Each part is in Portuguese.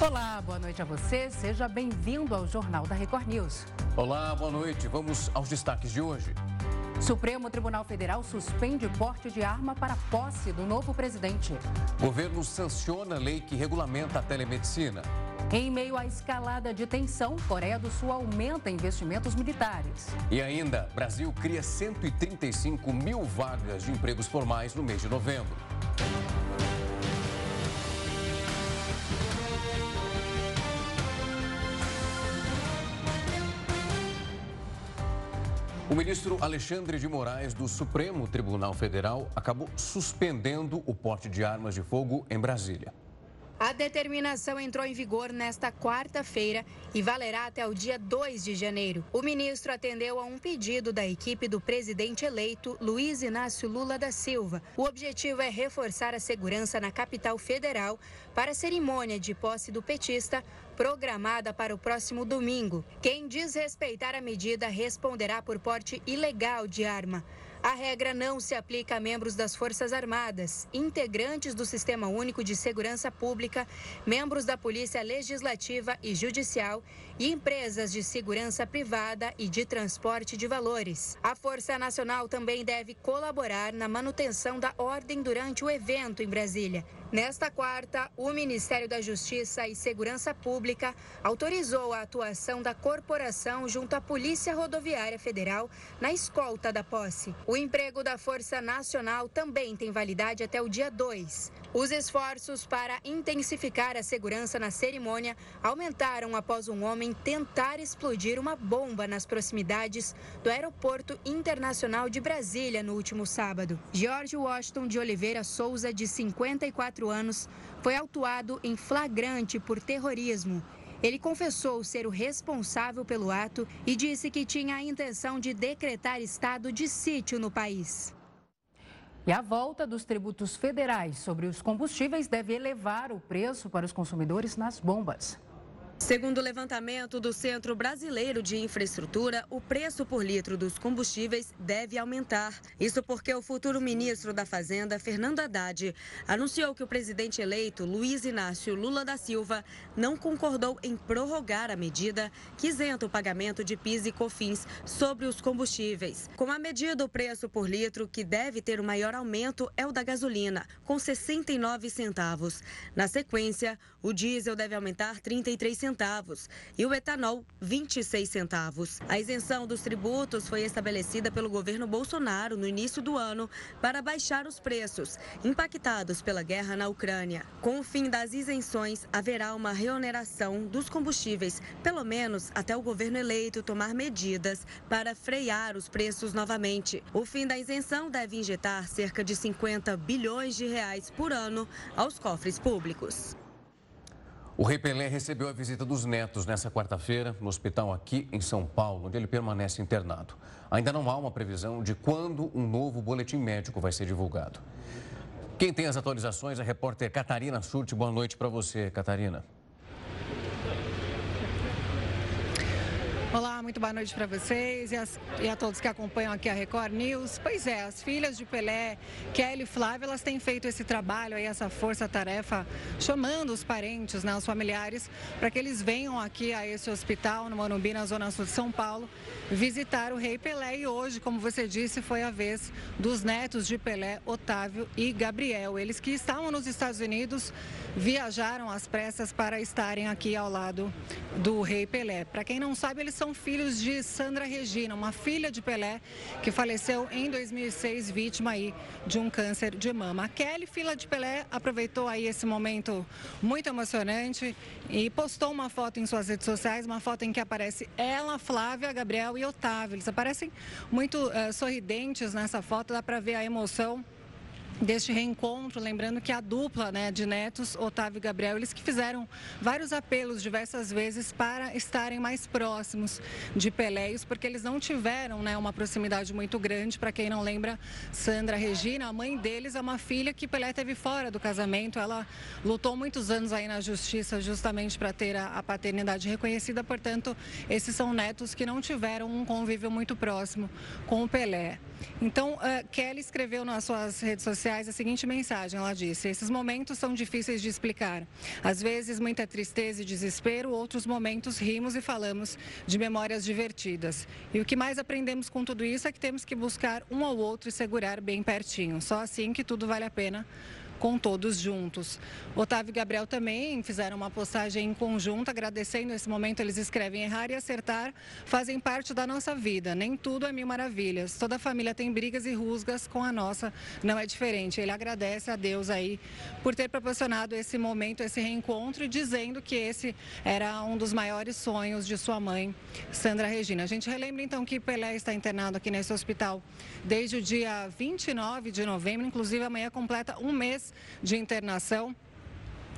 Olá, boa noite a você. Seja bem-vindo ao Jornal da Record News. Olá, boa noite. Vamos aos destaques de hoje. Supremo Tribunal Federal suspende porte de arma para posse do novo presidente. Governo sanciona lei que regulamenta a telemedicina. Em meio à escalada de tensão, Coreia do Sul aumenta investimentos militares. E ainda, Brasil cria 135 mil vagas de empregos formais no mês de novembro. O ministro Alexandre de Moraes, do Supremo Tribunal Federal, acabou suspendendo o porte de armas de fogo em Brasília. A determinação entrou em vigor nesta quarta-feira e valerá até o dia 2 de janeiro. O ministro atendeu a um pedido da equipe do presidente eleito Luiz Inácio Lula da Silva. O objetivo é reforçar a segurança na capital federal para a cerimônia de posse do petista programada para o próximo domingo. Quem desrespeitar a medida responderá por porte ilegal de arma. A regra não se aplica a membros das Forças Armadas, integrantes do Sistema Único de Segurança Pública, membros da Polícia Legislativa e Judicial e empresas de segurança privada e de transporte de valores. A Força Nacional também deve colaborar na manutenção da ordem durante o evento em Brasília. Nesta quarta, o Ministério da Justiça e Segurança Pública autorizou a atuação da corporação junto à Polícia Rodoviária Federal na escolta da posse. O emprego da Força Nacional também tem validade até o dia 2. Os esforços para intensificar a segurança na cerimônia aumentaram após um homem tentar explodir uma bomba nas proximidades do Aeroporto Internacional de Brasília no último sábado. George Washington de Oliveira Souza, de 54 anos, foi autuado em flagrante por terrorismo. Ele confessou ser o responsável pelo ato e disse que tinha a intenção de decretar estado de sítio no país. E a volta dos tributos federais sobre os combustíveis deve elevar o preço para os consumidores nas bombas. Segundo o levantamento do Centro Brasileiro de Infraestrutura, o preço por litro dos combustíveis deve aumentar. Isso porque o futuro ministro da Fazenda, Fernando Haddad, anunciou que o presidente eleito, Luiz Inácio Lula da Silva, não concordou em prorrogar a medida que isenta o pagamento de PIS e COFINS sobre os combustíveis. Com a medida, o preço por litro que deve ter o maior aumento é o da gasolina, com 69 centavos. Na sequência, o diesel deve aumentar 33 centavos centavos e o etanol 26 centavos. A isenção dos tributos foi estabelecida pelo governo Bolsonaro no início do ano para baixar os preços impactados pela guerra na Ucrânia. Com o fim das isenções, haverá uma reoneração dos combustíveis, pelo menos até o governo eleito tomar medidas para frear os preços novamente. O fim da isenção deve injetar cerca de 50 bilhões de reais por ano aos cofres públicos. O rei Pelé recebeu a visita dos netos nessa quarta-feira no hospital aqui em São Paulo, onde ele permanece internado. Ainda não há uma previsão de quando um novo boletim médico vai ser divulgado. Quem tem as atualizações é a repórter Catarina Surte. Boa noite para você, Catarina. Olá, muito boa noite para vocês e, as, e, a todos que acompanham aqui a Record News. Pois é, as filhas de Pelé, Kelly e Flávia, elas têm feito esse trabalho aí, essa força-tarefa, chamando os parentes, né, os familiares, para que eles venham aqui a esse hospital no Morumbi, na Zona Sul de São Paulo, visitar o rei Pelé. E hoje, como você disse, foi a vez dos netos de Pelé, Otávio e Gabriel. Eles que estavam nos Estados Unidos, viajaram às pressas para estarem aqui ao lado do rei Pelé. Para quem não sabe, eles são filhos de Sandra Regina, uma filha de Pelé que faleceu em 2006 vítima aí de um câncer de mama. A Kelly, filha de Pelé, aproveitou aí esse momento muito emocionante e postou uma foto em suas redes sociais, uma foto em que aparece ela, Flávia, Gabriel e Otávio. Eles aparecem muito uh, sorridentes nessa foto, dá para ver a emoção deste reencontro, lembrando que a dupla né, de netos, Otávio e Gabriel, eles que fizeram vários apelos diversas vezes para estarem mais próximos de Peléios, porque eles não tiveram né, uma proximidade muito grande. Para quem não lembra, Sandra Regina, a mãe deles é uma filha que Pelé teve fora do casamento. Ela lutou muitos anos aí na justiça justamente para ter a, a paternidade reconhecida. Portanto, esses são netos que não tiveram um convívio muito próximo com o Pelé. Então, uh, Kelly escreveu nas suas redes sociais sociais a seguinte mensagem: ela disse, esses momentos são difíceis de explicar. Às vezes, muita tristeza e desespero, outros momentos rimos e falamos de memórias divertidas. E o que mais aprendemos com tudo isso é que temos que buscar um ao outro e segurar bem pertinho. Só assim que tudo vale a pena com todos juntos. Otávio e Gabriel também fizeram uma postagem em conjunto, agradecendo esse momento. Eles escrevem: errar e acertar fazem parte da nossa vida. Nem tudo é mil maravilhas. Toda família tem brigas e rusgas, com a nossa não é diferente. Ele agradece a Deus aí por ter proporcionado esse momento, esse reencontro dizendo que esse era um dos maiores sonhos de sua mãe, Sandra Regina. A gente relembra então que Pelé está internado aqui nesse hospital desde o dia 29 de novembro, inclusive amanhã completa um mês de internação.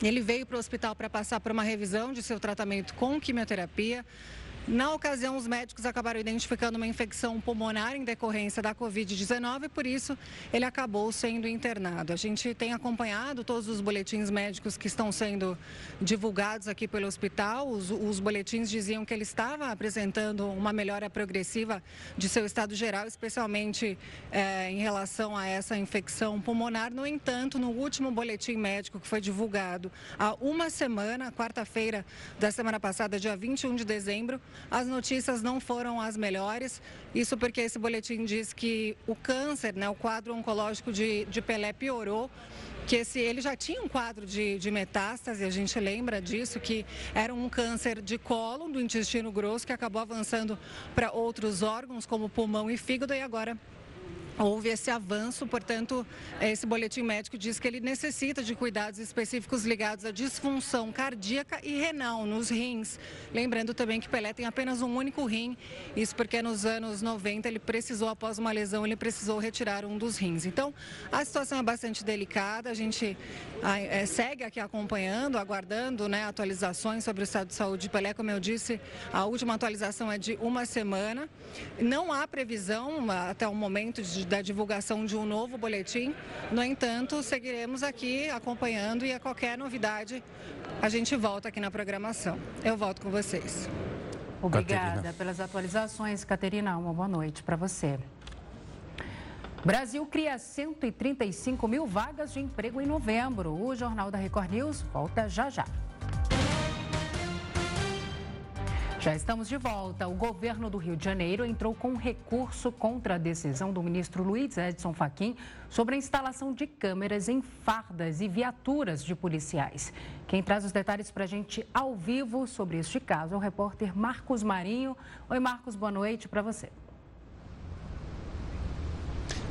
Ele veio para o hospital para passar por uma revisão de seu tratamento com quimioterapia. Na ocasião, os médicos acabaram identificando uma infecção pulmonar em decorrência da Covid-19 e por isso ele acabou sendo internado. A gente tem acompanhado todos os boletins médicos que estão sendo divulgados aqui pelo hospital. Os, os boletins diziam que ele estava apresentando uma melhora progressiva de seu estado geral, especialmente é, em relação a essa infecção pulmonar. No entanto, no último boletim médico que foi divulgado há uma semana, quarta-feira da semana passada, dia 21 de dezembro, as notícias não foram as melhores. Isso porque esse boletim diz que o câncer, né, o quadro oncológico de, de Pelé piorou que esse, ele já tinha um quadro de, de metástase, a gente lembra disso, que era um câncer de colo do intestino grosso que acabou avançando para outros órgãos, como pulmão e fígado, e agora houve esse avanço, portanto, esse boletim médico diz que ele necessita de cuidados específicos ligados à disfunção cardíaca e renal nos rins. Lembrando também que Pelé tem apenas um único rim, isso porque nos anos 90 ele precisou, após uma lesão, ele precisou retirar um dos rins. Então, a situação é bastante delicada, a gente é, segue aqui acompanhando, aguardando né, atualizações sobre o estado de saúde de Pelé. Como eu disse, a última atualização é de uma semana. Não há previsão até o momento de da divulgação de um novo boletim. No entanto, seguiremos aqui acompanhando e a qualquer novidade a gente volta aqui na programação. Eu volto com vocês. Obrigada Caterina. pelas atualizações, Caterina. Uma boa noite para você. Brasil cria 135 mil vagas de emprego em novembro. O Jornal da Record News volta já já. Já estamos de volta. O governo do Rio de Janeiro entrou com recurso contra a decisão do ministro Luiz Edson Fachin sobre a instalação de câmeras em fardas e viaturas de policiais. Quem traz os detalhes para a gente ao vivo sobre este caso é o repórter Marcos Marinho. Oi, Marcos, boa noite para você.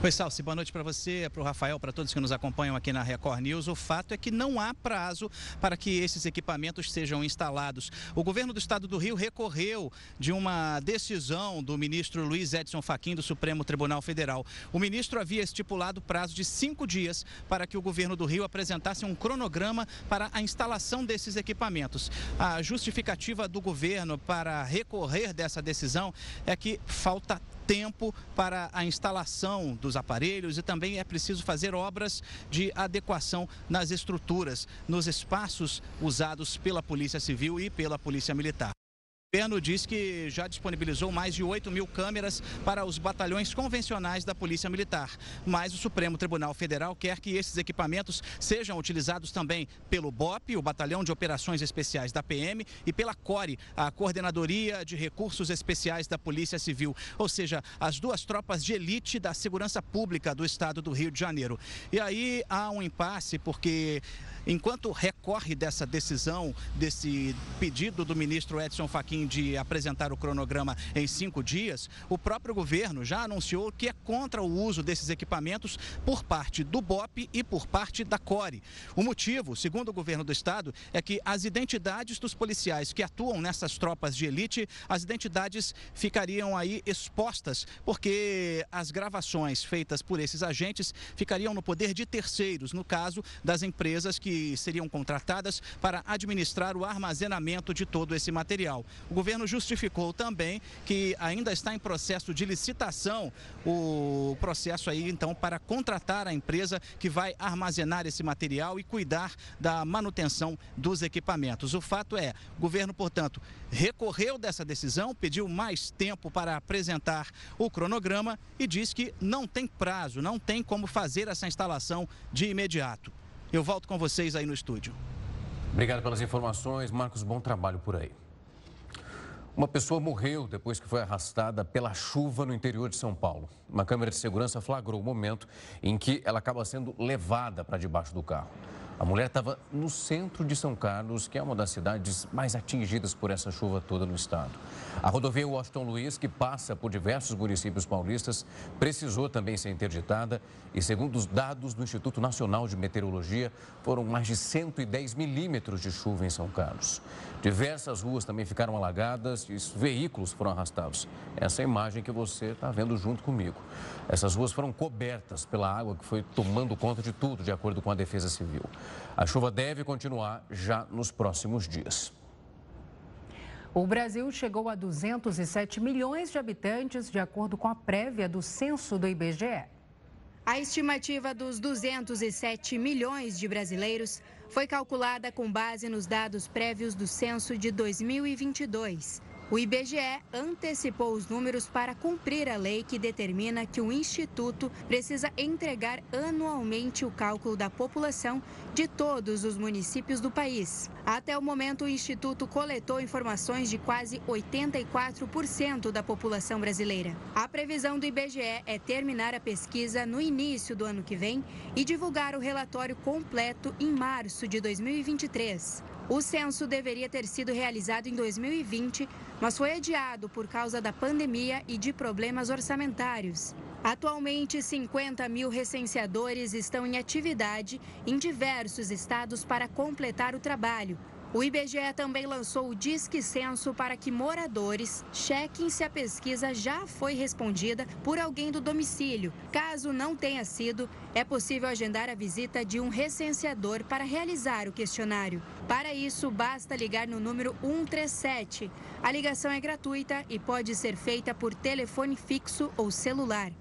Oi, Salsi, boa noite para você, para o Rafael, para todos que nos acompanham aqui na Record News. O fato é que não há prazo para que esses equipamentos sejam instalados. O governo do estado do Rio recorreu de uma decisão do ministro Luiz Edson Fachin do Supremo Tribunal Federal. O ministro havia estipulado prazo de cinco dias para que o governo do Rio apresentasse um cronograma para a instalação desses equipamentos. A justificativa do governo para recorrer dessa decisão é que falta tempo para a instalação dos aparelhos e também é preciso fazer obras de adequação nas estruturas, nos espaços usados pela Polícia Civil e pela Polícia Militar. Governo diz que já disponibilizou mais de 8 mil câmeras para os batalhões convencionais da Polícia Militar. Mas o Supremo Tribunal Federal quer que esses equipamentos sejam utilizados também pelo BOP, o Batalhão de Operações Especiais da PM, e pela CORE, a Coordenadoria de Recursos Especiais da Polícia Civil. Ou seja, as duas tropas de elite da segurança pública do estado do Rio de Janeiro. E aí há um impasse, porque enquanto recorre dessa decisão, desse pedido do ministro Edson Fachin de apresentar o cronograma em cinco dias, o próprio governo já anunciou que é contra o uso desses equipamentos por parte do BOP e por parte da CORE. O motivo, segundo o governo do estado, é que as identidades dos policiais que atuam nessas tropas de elite, as identidades ficariam aí expostas, porque as gravações feitas por esses agentes ficariam no poder de terceiros, no caso das empresas que que seriam contratadas para administrar o armazenamento de todo esse material. O governo justificou também que ainda está em processo de licitação o processo aí, então, para contratar a empresa que vai armazenar esse material e cuidar da manutenção dos equipamentos. O fato é, o governo, portanto, recorreu dessa decisão, pediu mais tempo para apresentar o cronograma e diz que não tem prazo, não tem como fazer essa instalação de imediato. Eu volto com vocês aí no estúdio. Obrigado pelas informações, Marcos. Bom trabalho por aí. Uma pessoa morreu depois que foi arrastada pela chuva no interior de São Paulo. Uma câmera de segurança flagrou o momento em que ela acaba sendo levada para debaixo do carro. A mulher estava no centro de São Carlos, que é uma das cidades mais atingidas por essa chuva toda no estado. A rodovia Washington Luiz, que passa por diversos municípios paulistas, precisou também ser interditada e, segundo os dados do Instituto Nacional de Meteorologia, foram mais de 110 milímetros de chuva em São Carlos. Diversas ruas também ficaram alagadas e veículos foram arrastados. Essa é a imagem que você está vendo junto comigo. Essas ruas foram cobertas pela água que foi tomando conta de tudo, de acordo com a Defesa Civil. A chuva deve continuar já nos próximos dias. O Brasil chegou a 207 milhões de habitantes, de acordo com a prévia do censo do IBGE. A estimativa dos 207 milhões de brasileiros foi calculada com base nos dados prévios do censo de 2022. O IBGE antecipou os números para cumprir a lei que determina que o Instituto precisa entregar anualmente o cálculo da população de todos os municípios do país. Até o momento, o Instituto coletou informações de quase 84% da população brasileira. A previsão do IBGE é terminar a pesquisa no início do ano que vem e divulgar o relatório completo em março de 2023. O censo deveria ter sido realizado em 2020, mas foi adiado por causa da pandemia e de problemas orçamentários. Atualmente, 50 mil recenseadores estão em atividade em diversos estados para completar o trabalho. O IBGE também lançou o Disque Censo para que moradores chequem se a pesquisa já foi respondida por alguém do domicílio. Caso não tenha sido, é possível agendar a visita de um recenseador para realizar o questionário. Para isso, basta ligar no número 137. A ligação é gratuita e pode ser feita por telefone fixo ou celular.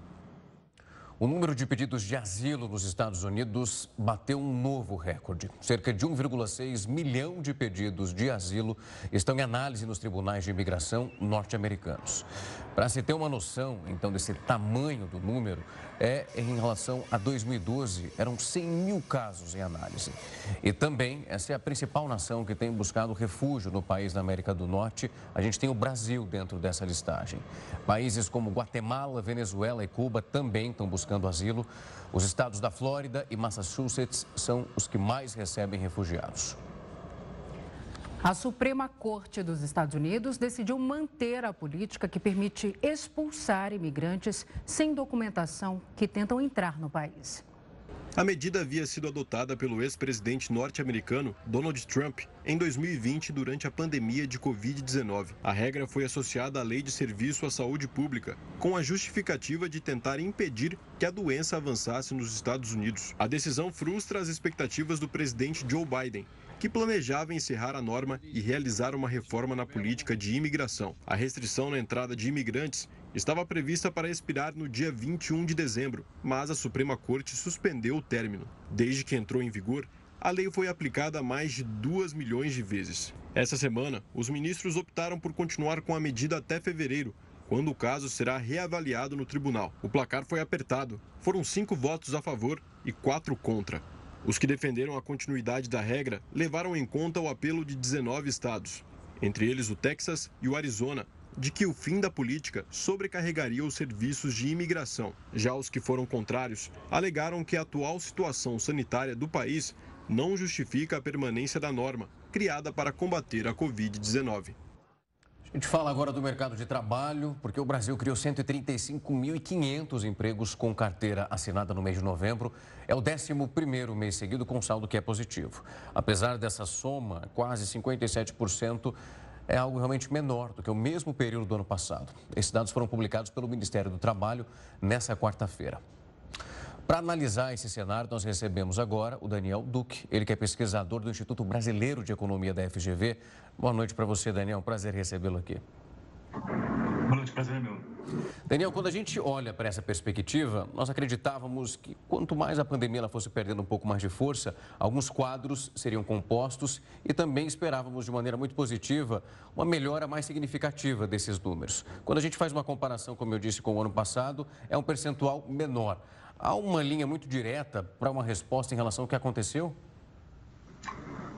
O número de pedidos de asilo nos Estados Unidos bateu um novo recorde. Cerca de 1,6 milhão de pedidos de asilo estão em análise nos tribunais de imigração norte-americanos. Para se ter uma noção, então, desse tamanho do número, é em relação a 2012, eram 100 mil casos em análise. E também, essa é a principal nação que tem buscado refúgio no país da América do Norte. A gente tem o Brasil dentro dessa listagem. Países como Guatemala, Venezuela e Cuba também estão buscando asilo. Os estados da Flórida e Massachusetts são os que mais recebem refugiados. A Suprema Corte dos Estados Unidos decidiu manter a política que permite expulsar imigrantes sem documentação que tentam entrar no país. A medida havia sido adotada pelo ex-presidente norte-americano Donald Trump em 2020 durante a pandemia de Covid-19. A regra foi associada à Lei de Serviço à Saúde Pública, com a justificativa de tentar impedir que a doença avançasse nos Estados Unidos. A decisão frustra as expectativas do presidente Joe Biden, que planejava encerrar a norma e realizar uma reforma na política de imigração. A restrição na entrada de imigrantes estava prevista para expirar no dia 21 de dezembro, mas a Suprema Corte suspendeu o término. Desde que entrou em vigor, a lei foi aplicada mais de 2 milhões de vezes. Essa semana, os ministros optaram por continuar com a medida até fevereiro, quando o caso será reavaliado no tribunal. O placar foi apertado. Foram cinco votos a favor e quatro contra. Os que defenderam a continuidade da regra levaram em conta o apelo de 19 estados, entre eles o Texas e o Arizona, de que o fim da política sobrecarregaria os serviços de imigração. Já os que foram contrários alegaram que a atual situação sanitária do país não justifica a permanência da norma, criada para combater a Covid-19. A gente fala agora do mercado de trabalho, porque o Brasil criou 135.500 empregos com carteira assinada no mês de novembro. É o 11 mês seguido com saldo que é positivo. Apesar dessa soma, quase 57% é algo realmente menor do que o mesmo período do ano passado. Esses dados foram publicados pelo Ministério do Trabalho nessa quarta-feira. Para analisar esse cenário, nós recebemos agora o Daniel Duque, ele que é pesquisador do Instituto Brasileiro de Economia da FGV. Boa noite para você, Daniel. Prazer recebê-lo aqui. Boa noite, prazer é meu. Daniel, quando a gente olha para essa perspectiva, nós acreditávamos que quanto mais a pandemia ela fosse perdendo um pouco mais de força, alguns quadros seriam compostos e também esperávamos de maneira muito positiva uma melhora mais significativa desses números. Quando a gente faz uma comparação, como eu disse, com o ano passado, é um percentual menor. Há uma linha muito direta para uma resposta em relação ao que aconteceu?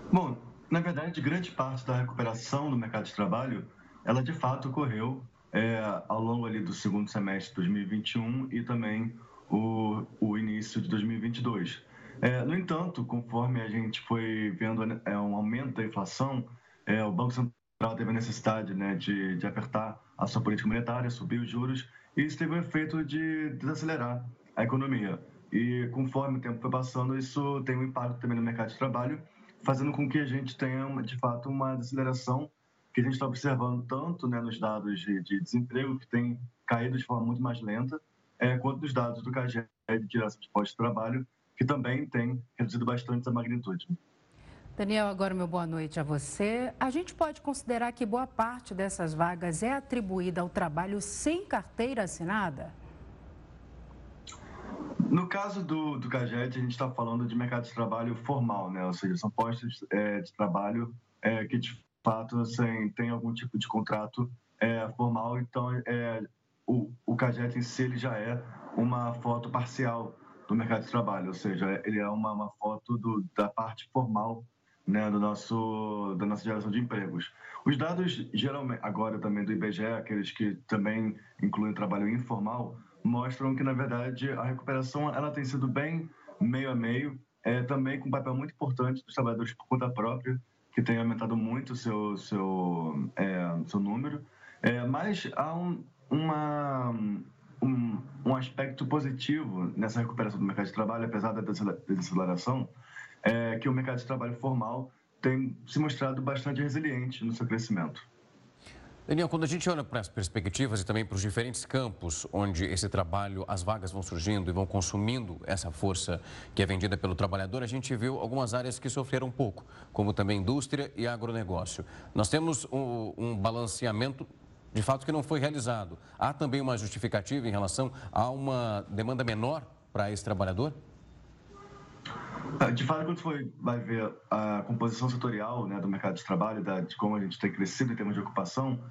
Bom, na verdade, grande parte da recuperação do mercado de trabalho, ela de fato ocorreu é, ao longo ali do segundo semestre de 2021 e também o, o início de 2022. É, no entanto, conforme a gente foi vendo é, um aumento da inflação, é, o Banco Central teve a necessidade né, de, de apertar a sua política monetária, subir os juros, e isso teve o efeito de desacelerar a economia. E conforme o tempo foi passando, isso tem um impacto também no mercado de trabalho, fazendo com que a gente tenha, de fato, uma desaceleração que a gente está observando tanto né, nos dados de, de, desemprego, que tem caído de forma muito mais lenta, é, quanto nos dados do CAGED de direção de postos de trabalho, que também tem reduzido bastante a magnitude. Daniel, agora meu boa noite a você. A gente pode considerar que boa parte dessas vagas é atribuída ao trabalho sem carteira assinada? No caso do, do CAGED, a gente está falando de mercado de trabalho formal, né? ou seja, são postos é, de trabalho é, que, de fato, assim, tem algum tipo de contrato é, formal. Então, é, o, o CAGED em si ele já é uma foto parcial do mercado de trabalho, ou seja, ele é uma, uma foto do, da parte formal né, do nosso, da nossa geração de empregos. Os dados, geralmente, agora também do IBGE, aqueles que também incluem trabalho informal, mostram que, na verdade, a recuperação ela tem sido bem meio a meio, é, também com um papel muito importante dos trabalhadores por conta própria, que tem aumentado muito o seu, seu, é, seu número. É, mas há um, uma, um, um aspecto positivo nessa recuperação do mercado de trabalho, apesar da desaceleração, é que o mercado de trabalho formal tem se mostrado bastante resiliente no seu crescimento. Daniel, quando a gente olha para as perspectivas e também para os diferentes campos onde esse trabalho, as vagas vão surgindo e vão consumindo essa força que é vendida pelo trabalhador, a gente viu algumas áreas que sofreram um pouco, como também indústria e agronegócio. Nós temos um, um balanceamento de fato que não foi realizado. Há também uma justificativa em relação a uma demanda menor para esse trabalhador? De fato, quando você vai ver a composição setorial né, do mercado de trabalho, de como a gente tem crescido em termos de ocupação,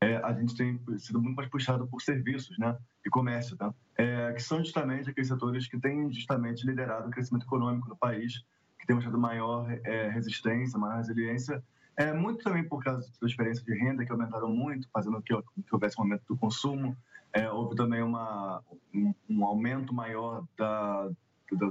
é, a gente tem sido muito mais puxado por serviços né, e comércio, tá? é, que são justamente aqueles setores que têm justamente liderado o crescimento econômico no país, que tem mostrado maior é, resistência, maior resiliência, é, muito também por causa das transferências de renda que aumentaram muito, fazendo que, que houvesse um aumento do consumo, é, houve também uma, um, um aumento maior da, da,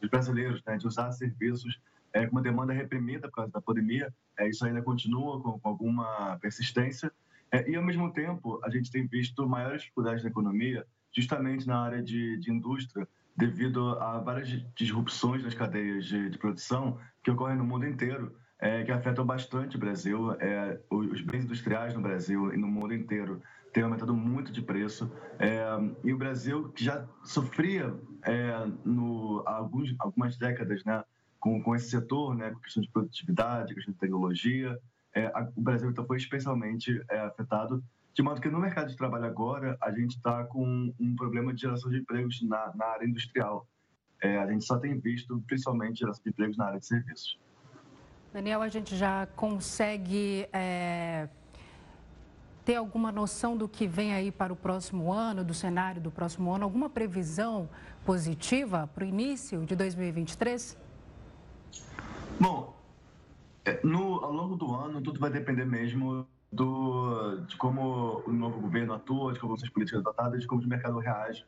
dos brasileiros, né, de usar serviços é, com uma demanda reprimida por causa da pandemia. É, isso ainda continua com, com alguma persistência. É, e, ao mesmo tempo, a gente tem visto maiores dificuldades na economia, justamente na área de, de indústria, devido a várias disrupções nas cadeias de, de produção que ocorrem no mundo inteiro, é, que afetam bastante o Brasil. É, os bens industriais no Brasil e no mundo inteiro tem aumentado muito de preço. É, e o Brasil, que já sofria é, no, há alguns, algumas décadas né, com, com esse setor, né, com questão de produtividade, questão de tecnologia, é, a, o Brasil então, foi especialmente é, afetado, de modo que no mercado de trabalho agora a gente está com um problema de geração de empregos na, na área industrial. É, a gente só tem visto principalmente geração de empregos na área de serviços. Daniel, a gente já consegue é, ter alguma noção do que vem aí para o próximo ano, do cenário do próximo ano? Alguma previsão positiva para o início de 2023? Bom, é, no, ao longo do ano, tudo vai depender mesmo do, de como o novo governo atua, de como são as políticas adotadas, de como o mercado reage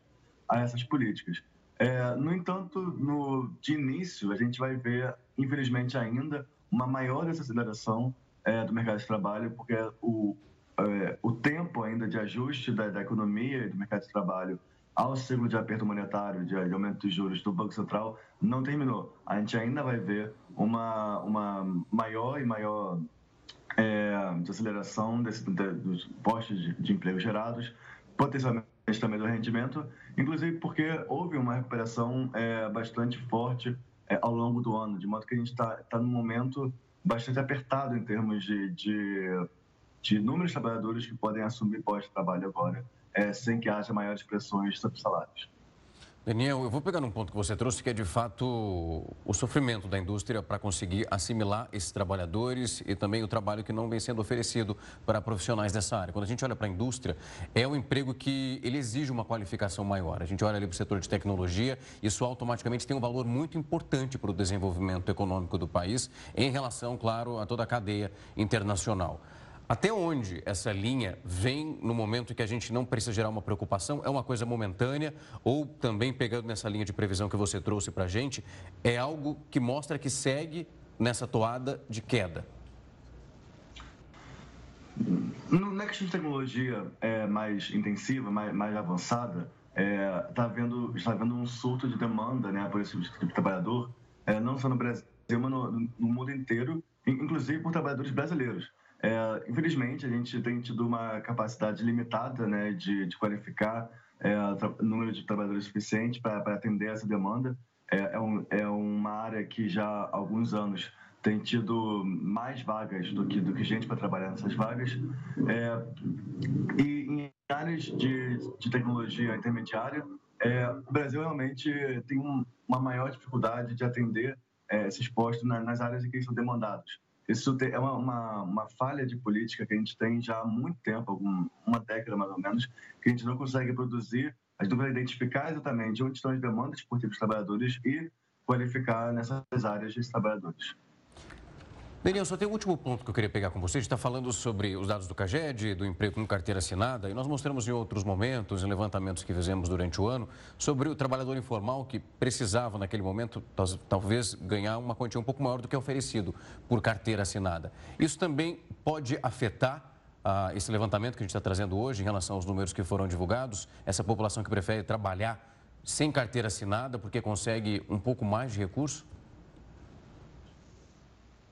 a essas políticas. É, no entanto, no, de início, a gente vai ver, infelizmente ainda, uma maior desaceleração é, do mercado de trabalho, porque o, é, o tempo ainda de ajuste da, da, economia e do mercado de trabalho ao ciclo de aperto monetário, de, de, aumento de juros do Banco Central, não terminou. A gente ainda vai ver uma, uma maior e maior é, desaceleração desse, de, dos postos de, de emprego gerados, potencialmente também do rendimento, inclusive porque houve uma recuperação é, bastante forte é, ao longo do ano, de modo que a gente está tá num momento bastante apertado em termos de, de, de número de trabalhadores que podem assumir pós-trabalho agora, é, sem que haja maiores pressões sobre salários. Daniel, eu vou pegar num ponto que você trouxe, que é de fato o sofrimento da indústria para conseguir assimilar esses trabalhadores e também o trabalho que não vem sendo oferecido para profissionais dessa área. Quando a gente olha para a indústria, é um emprego que ele exige uma qualificação maior. A gente olha ali para o setor de tecnologia, isso automaticamente tem um valor muito importante para o desenvolvimento econômico do país, em relação, claro, a toda a cadeia internacional. Até onde essa linha vem no momento que a gente não precisa gerar uma preocupação? É uma coisa momentânea ou também pegando nessa linha de previsão que você trouxe para a gente, é algo que mostra que segue nessa toada de queda? Questão de tecnologia é, mais intensiva, mais, mais avançada, é, tá vendo, está havendo um surto de demanda né, por esse tipo de trabalhador, é, não só no Brasil, mas no, no mundo inteiro, inclusive por trabalhadores brasileiros. É, infelizmente, a gente tem tido uma capacidade limitada né, de, de qualificar é, número de trabalhadores suficiente para atender essa demanda. É, é, um, é, uma área que já há alguns anos tem tido mais vagas do que, do que gente para trabalhar nessas vagas. É, e em áreas de, de tecnologia intermediária, é, o Brasil realmente tem um, uma maior dificuldade de atender é, esses postos nas áreas em que eles são demandados. Isso é uma, uma, uma, falha de política que a gente tem já há muito tempo, algum, uma década mais ou menos, que a gente não consegue produzir, a gente não consegue identificar exatamente onde estão as demandas por tipos de trabalhadores e qualificar nessas áreas de trabalhadores. Daniel, só tem um último ponto que eu queria pegar com você. A gente está falando sobre os dados do CAGED, do emprego com carteira assinada, e nós mostramos em outros momentos, em levantamentos que fizemos durante o ano, sobre o trabalhador informal que precisava, naquele momento, talvez ganhar uma quantia um pouco maior do que é oferecido por carteira assinada. Isso também pode afetar ah, esse levantamento que a gente está trazendo hoje em relação aos números que foram divulgados, essa população que prefere trabalhar sem carteira assinada porque consegue um pouco mais de recurso?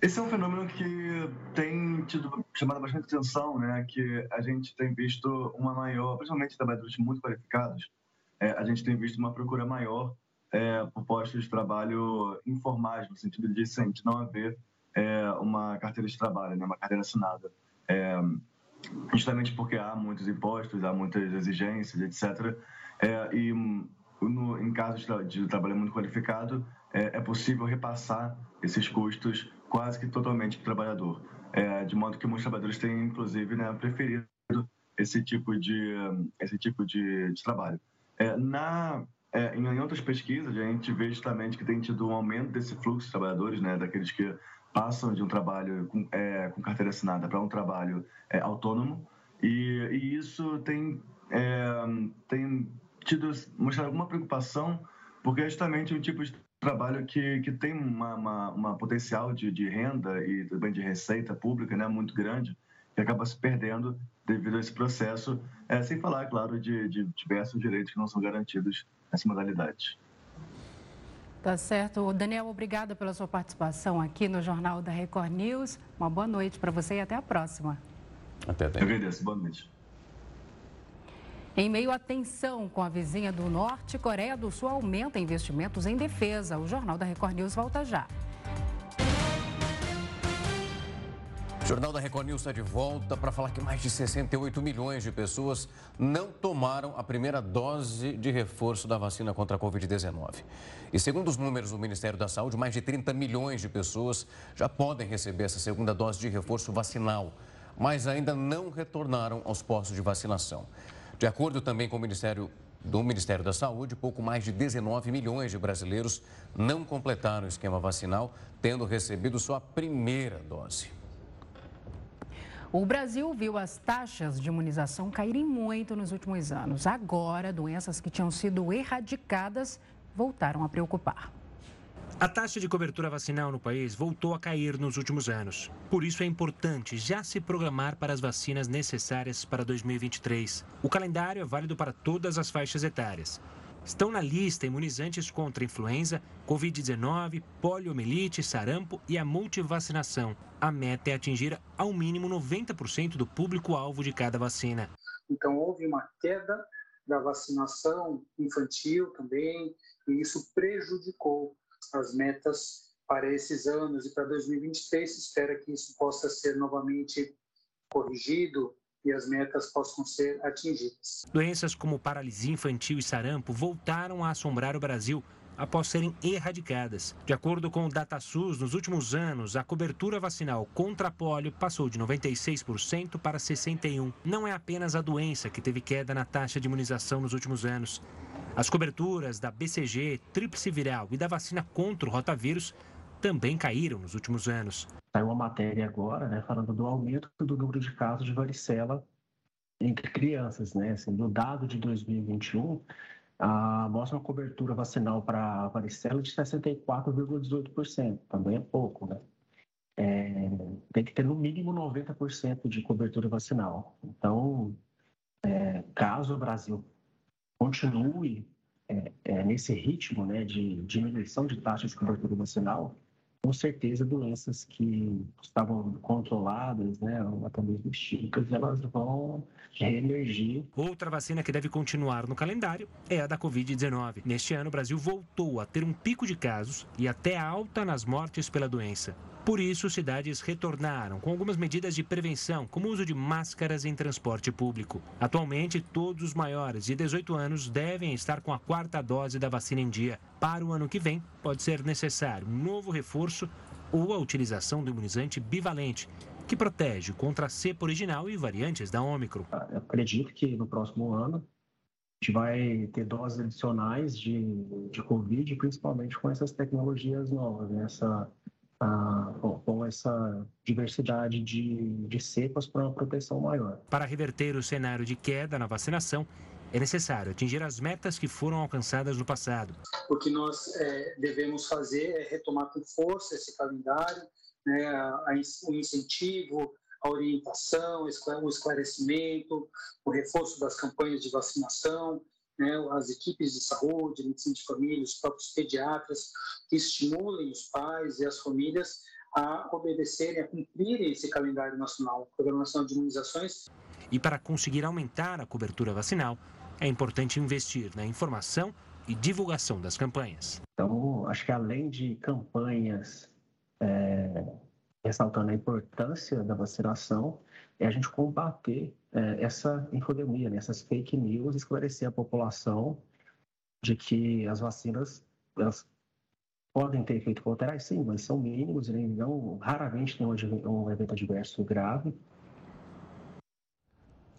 Esse é um fenômeno que tem tido chamado bastante atenção, né? Que a gente tem visto uma maior, principalmente trabalhadores muito qualificados, é, a gente tem visto uma procura maior é, por postos de trabalho informais, no sentido de, sim, não haver é, uma carteira de trabalho, né? Uma carteira assinada. É, justamente porque há muitos impostos, há muitas exigências, etc. É, e no, em casos de trabalho muito qualificado, é, é possível repassar esses custos quase que totalmente para o trabalhador. É, de modo que muitos trabalhadores têm, inclusive, né, preferido esse tipo de, esse tipo de, de trabalho. É, na, é, em, em, outras pesquisas, a gente vê justamente que tem tido um aumento desse fluxo de trabalhadores, né, daqueles que passam de um trabalho com, é, com carteira assinada para um trabalho é, autônomo, e, e, isso tem, é, tem tido, mostrado alguma preocupação, porque é justamente um tipo de trabalho que, que tem uma, uma, uma potencial de, de, renda e também de receita pública né, muito grande, que acaba se perdendo devido a esse processo, é, sem falar, claro, de, de diversos direitos que não são garantidos nessa modalidade. Tá certo. Daniel, obrigada pela sua participação aqui no Jornal da Record News. Uma boa noite para você e até a próxima. Até, até. Eu agradeço. Boa noite. Em meio à tensão com a vizinha do norte, Coreia do Sul aumenta investimentos em defesa. O Jornal da Record News volta já. O Jornal da Record News está de volta para falar que mais de 68 milhões de pessoas não tomaram a primeira dose de reforço da vacina contra a Covid-19. E segundo os números do Ministério da Saúde, mais de 30 milhões de pessoas já podem receber essa segunda dose de reforço vacinal, mas ainda não retornaram aos postos de vacinação. De acordo também com o Ministério do Ministério da Saúde, pouco mais de 19 milhões de brasileiros não completaram o esquema vacinal, tendo recebido sua primeira dose. O Brasil viu as taxas de imunização caírem muito nos últimos anos. Agora, doenças que tinham sido erradicadas voltaram a preocupar. A taxa de cobertura vacinal no país voltou a cair nos últimos anos. Por isso é importante já se programar para as vacinas necessárias para 2023. O calendário é válido para todas as faixas etárias. Estão na lista imunizantes contra influenza, Covid-19, poliomielite, sarampo e a multivacinação. A meta é atingir ao mínimo 90% do público-alvo de cada vacina. Então houve uma queda da vacinação infantil também, e isso prejudicou as metas para esses anos e para 2023 se espera que isso possa ser novamente corrigido e as metas possam ser atingidas. Doenças como paralisia infantil e sarampo voltaram a assombrar o Brasil após serem erradicadas. De acordo com o DataSUS, nos últimos anos, a cobertura vacinal contra a polio passou de 96% para 61%. Não é apenas a doença que teve queda na taxa de imunização nos últimos anos. As coberturas da BCG, tríplice viral e da vacina contra o rotavírus também caíram nos últimos anos. Saiu uma matéria agora, né, falando do aumento do número de casos de varicela entre crianças, né? Assim, do dado de 2021, a, mostra uma cobertura vacinal para varicela de 64,18%. Também é pouco, né? É, tem que ter no mínimo 90% de cobertura vacinal. Então, é, caso o Brasil continue é, é nesse ritmo né, de diminuição de taxa de cobertura vacinal, com certeza doenças que estavam controladas, né, até mesmo estílicas, elas vão reemergir. Outra vacina que deve continuar no calendário é a da Covid-19. Neste ano, o Brasil voltou a ter um pico de casos e até alta nas mortes pela doença. Por isso, cidades retornaram com algumas medidas de prevenção, como o uso de máscaras em transporte público. Atualmente, todos os maiores de 18 anos devem estar com a quarta dose da vacina em dia. Para o ano que vem, pode ser necessário um novo reforço ou a utilização do imunizante bivalente, que protege contra a cepa original e variantes da Ômicron. Eu acredito que no próximo ano a gente vai ter doses adicionais de, de Covid, principalmente com essas tecnologias novas, né? essa ah, com, essa diversidade de, de cepas para uma proteção maior. Para reverter o cenário de queda na vacinação, é necessário atingir as metas que foram alcançadas no passado. O que nós é, devemos fazer é retomar com força esse calendário, né, a, a, o incentivo, a orientação, o esclarecimento, o reforço das campanhas de vacinação, né, as equipes de saúde, medicina de família, os próprios pediatras, que estimulem os pais e as famílias a obedecerem, a cumprirem esse calendário nacional, programação de imunizações. E para conseguir aumentar a cobertura vacinal, é importante investir na informação e divulgação das campanhas. Então, acho que além de campanhas é, ressaltando a importância da vacinação, é a gente combater é, essa infodemia, né, essas fake news, esclarecer a população de que as vacinas elas podem ter efeito colaterais, sim, mas são mínimos, né, não raramente tem um evento adverso grave.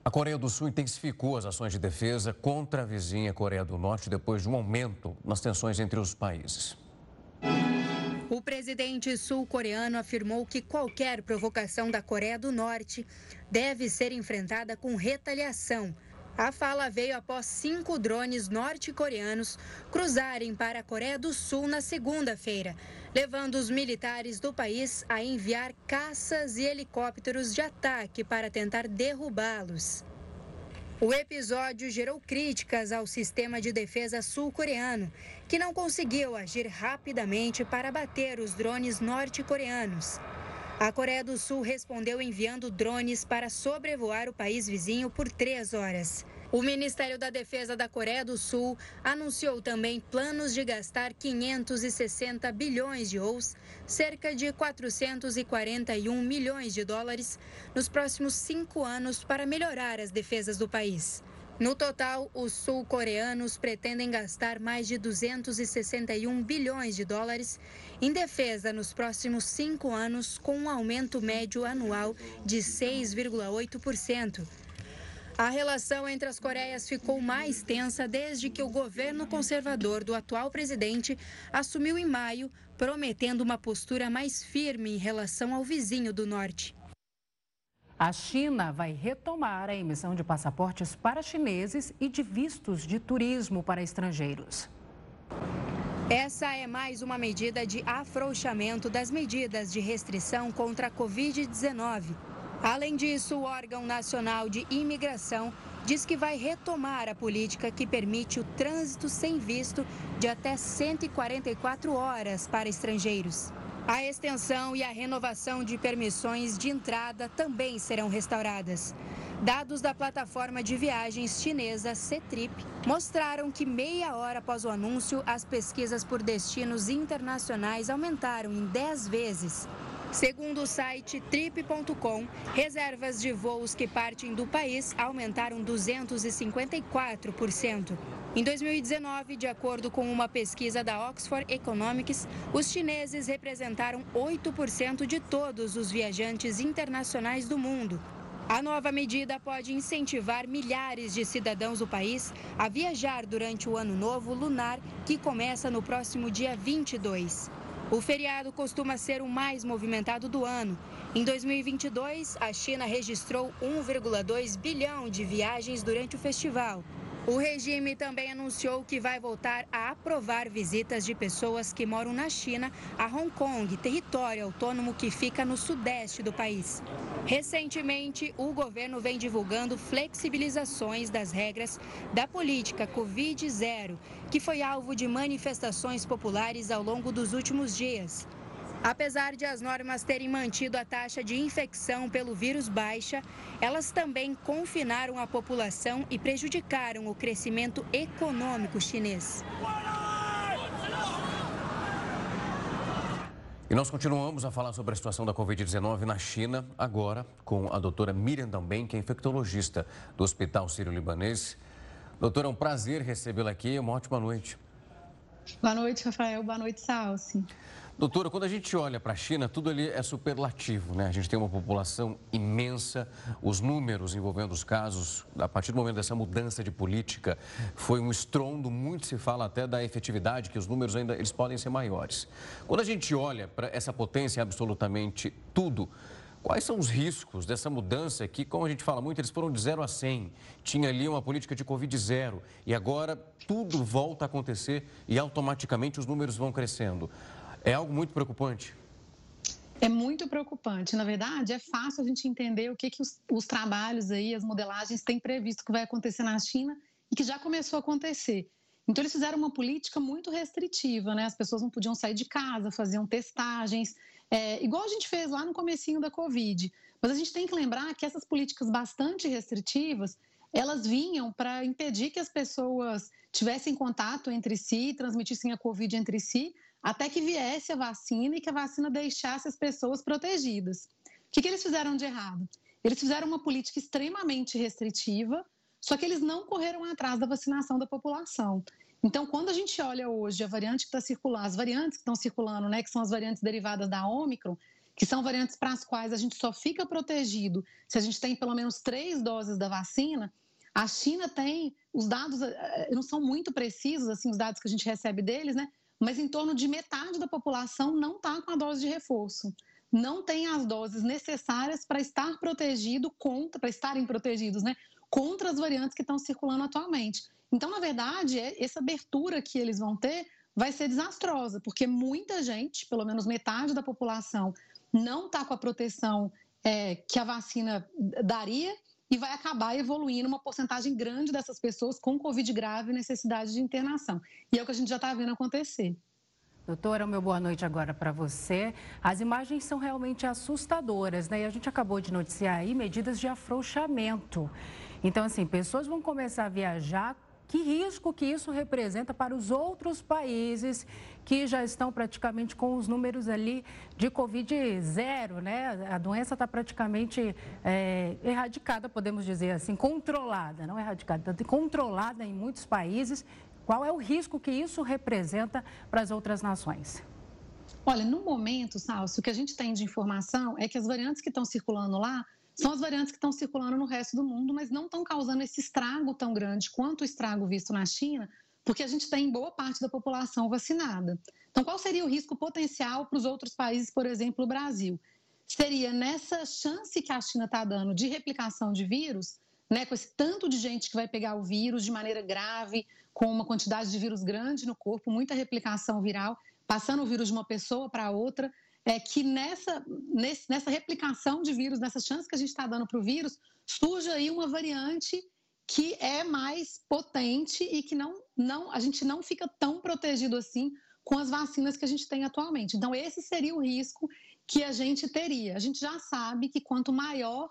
A Coreia do Sul intensificou as ações de defesa contra a vizinha Coreia do Norte depois de um aumento nas tensões entre os países. O presidente sul-coreano afirmou que qualquer provocação da Coreia do Norte deve ser enfrentada com retaliação. A fala veio após cinco drones norte-coreanos cruzarem para a Coreia do Sul na segunda-feira, levando os militares do país a enviar caças e helicópteros de ataque para tentar derrubá-los. O episódio gerou críticas ao sistema de defesa sul-coreano, que não conseguiu agir rapidamente para bater os drones norte-coreanos. A Coreia do Sul respondeu enviando drones para sobrevoar o país vizinho por três horas. O Ministério da Defesa da Coreia do Sul anunciou também planos de gastar 560 bilhões de ous, cerca de 441 milhões de dólares, nos próximos cinco anos para melhorar as defesas do país. No total, os sul-coreanos pretendem gastar mais de 261 bilhões de dólares em defesa nos próximos cinco anos, com um aumento médio anual de 6,8%. A relação entre as Coreias ficou mais tensa desde que o governo conservador do atual presidente assumiu em maio, prometendo uma postura mais firme em relação ao vizinho do norte. A China vai retomar a emissão de passaportes para chineses e de vistos de turismo para estrangeiros. Essa é mais uma medida de afrouxamento das medidas de restrição contra a Covid-19. Além disso, o órgão nacional de imigração diz que vai retomar a política que permite o trânsito sem visto de até 144 horas para estrangeiros. A extensão e a renovação de permissões de entrada também serão restauradas. Dados da plataforma de viagens chinesa Ctrip mostraram que meia hora após o anúncio, as pesquisas por destinos internacionais aumentaram em 10 vezes. Segundo o site trip.com, reservas de voos que partem do país aumentaram 254%. Em 2019, de acordo com uma pesquisa da Oxford Economics, os chineses representaram 8% de todos os viajantes internacionais do mundo. A nova medida pode incentivar milhares de cidadãos do país a viajar durante o Ano Novo Lunar, que começa no próximo dia 22. O feriado costuma ser o mais movimentado do ano. Em 2022, a China registrou 1,2 bilhão de viagens durante o festival. O regime também anunciou que vai voltar a aprovar visitas de pessoas que moram na China a Hong Kong, território autônomo que fica no sudeste do país. Recentemente, o governo vem divulgando flexibilizações das regras da política Covid-0, que foi alvo de manifestações populares ao longo dos últimos dias. Apesar de as normas terem mantido a taxa de infecção pelo vírus baixa, elas também confinaram a população e prejudicaram o crescimento econômico chinês. E nós continuamos a falar sobre a situação da Covid-19 na China, agora com a doutora Miriam Damben, que é infectologista do Hospital Sírio-Libanês. Doutora, é um prazer recebê-la aqui. Uma ótima noite. Boa noite, Rafael. Boa noite, Salsi. Doutora, quando a gente olha para a China, tudo ali é superlativo, né? A gente tem uma população imensa, os números envolvendo os casos, a partir do momento dessa mudança de política, foi um estrondo, muito se fala até da efetividade, que os números ainda eles podem ser maiores. Quando a gente olha para essa potência absolutamente tudo, Quais são os riscos dessa mudança que, como a gente fala muito, eles foram de 0 a 100, tinha ali uma política de Covid zero e agora tudo volta a acontecer e automaticamente os números vão crescendo. É algo muito preocupante. É muito preocupante. Na verdade, é fácil a gente entender o que, que os, os trabalhos aí, as modelagens têm previsto que vai acontecer na China e que já começou a acontecer. Então, eles fizeram uma política muito restritiva, né? As pessoas não podiam sair de casa, faziam testagens, é, igual a gente fez lá no comecinho da Covid. Mas a gente tem que lembrar que essas políticas bastante restritivas, elas vinham para impedir que as pessoas tivessem contato entre si, transmitissem a Covid entre si, até que viesse a vacina e que a vacina deixasse as pessoas protegidas. O que, que eles fizeram de errado? Eles fizeram uma política extremamente restritiva, só que eles não correram atrás da vacinação da população. Então, quando a gente olha hoje a variante que está circulando, as variantes que estão circulando, né, que são as variantes derivadas da Ômicron, que são variantes para as quais a gente só fica protegido se a gente tem pelo menos três doses da vacina, a China tem, os dados eh, não são muito precisos, assim, os dados que a gente recebe deles, né? Mas em torno de metade da população não está com a dose de reforço. Não tem as doses necessárias para estar protegido contra, para estarem protegidos, né? Contra as variantes que estão circulando atualmente. Então, na verdade, é, essa abertura que eles vão ter vai ser desastrosa, porque muita gente, pelo menos metade da população, não está com a proteção é, que a vacina daria e vai acabar evoluindo uma porcentagem grande dessas pessoas com Covid grave e necessidade de internação. E é o que a gente já está vendo acontecer. Doutora, meu boa noite agora para você. As imagens são realmente assustadoras, né? E a gente acabou de noticiar aí medidas de afrouxamento. Então, assim, pessoas vão começar a viajar que risco que isso representa para os outros países que já estão praticamente com os números ali de Covid zero, né? A doença está praticamente é, erradicada, podemos dizer assim, controlada, não erradicada, controlada em muitos países. Qual é o risco que isso representa para as outras nações? Olha, no momento, Salso, o que a gente tem de informação é que as variantes que estão circulando lá são as variantes que estão circulando no resto do mundo, mas não estão causando esse estrago tão grande quanto o estrago visto na China, porque a gente tem boa parte da população vacinada. Então, qual seria o risco potencial para os outros países, por exemplo, o Brasil? Seria nessa chance que a China está dando de replicação de vírus, né, com esse tanto de gente que vai pegar o vírus de maneira grave, com uma quantidade de vírus grande no corpo, muita replicação viral, passando o vírus de uma pessoa para outra, é que nessa, nesse, nessa replicação de vírus, nessa chance que a gente está dando para o vírus, surge aí uma variante que é mais potente e que não, não, a gente não fica tão protegido assim com as vacinas que a gente tem atualmente. Então, esse seria o risco que a gente teria. A gente já sabe que quanto maior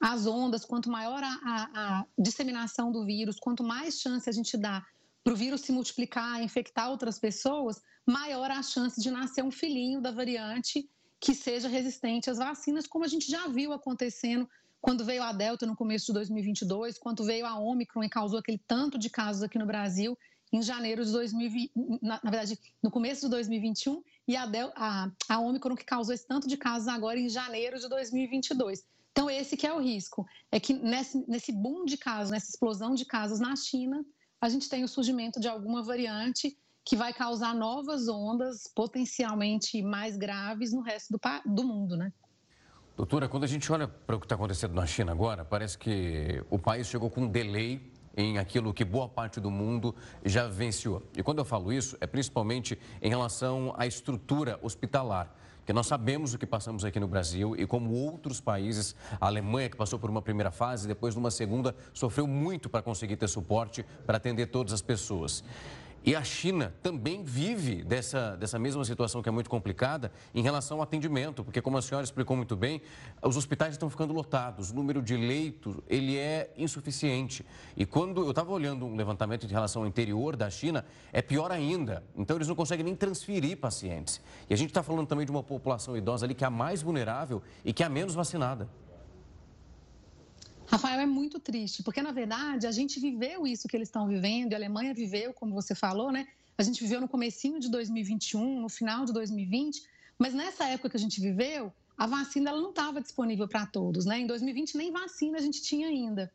as ondas, quanto maior a, a, a disseminação do vírus, quanto mais chance a gente dá para o vírus se multiplicar, infectar outras pessoas, maior a chance de nascer um filhinho da variante que seja resistente às vacinas, como a gente já viu acontecendo quando veio a Delta no começo de 2022, quando veio a Omicron e causou aquele tanto de casos aqui no Brasil em janeiro de 2020, na, na verdade, no começo de 2021, e a, Del, a, a Omicron que causou esse tanto de casos agora em janeiro de 2022. Então, esse que é o risco, é que nesse, nesse boom de casos, nessa explosão de casos na China, a gente tem o surgimento de alguma variante que vai causar novas ondas potencialmente mais graves no resto do, do mundo, né? Doutora, quando a gente olha para o que está acontecendo na China agora, parece que o país chegou com um delay em aquilo que boa parte do mundo já venciou. E quando eu falo isso, é principalmente em relação à estrutura hospitalar. Que nós sabemos o que passamos aqui no Brasil e como outros países, a Alemanha, que passou por uma primeira fase, depois numa segunda, sofreu muito para conseguir ter suporte para atender todas as pessoas. E a China também vive dessa, dessa mesma situação que é muito complicada em relação ao atendimento, porque como a senhora explicou muito bem, os hospitais estão ficando lotados, o número de leitos ele é insuficiente. E quando eu estava olhando um levantamento em relação ao interior da China, é pior ainda. Então eles não conseguem nem transferir pacientes. E a gente está falando também de uma população idosa ali que é a mais vulnerável e que é a menos vacinada. Rafael, é muito triste, porque na verdade a gente viveu isso que eles estão vivendo, e a Alemanha viveu, como você falou, né? A gente viveu no comecinho de 2021, no final de 2020, mas nessa época que a gente viveu, a vacina ela não estava disponível para todos, né? Em 2020 nem vacina a gente tinha ainda.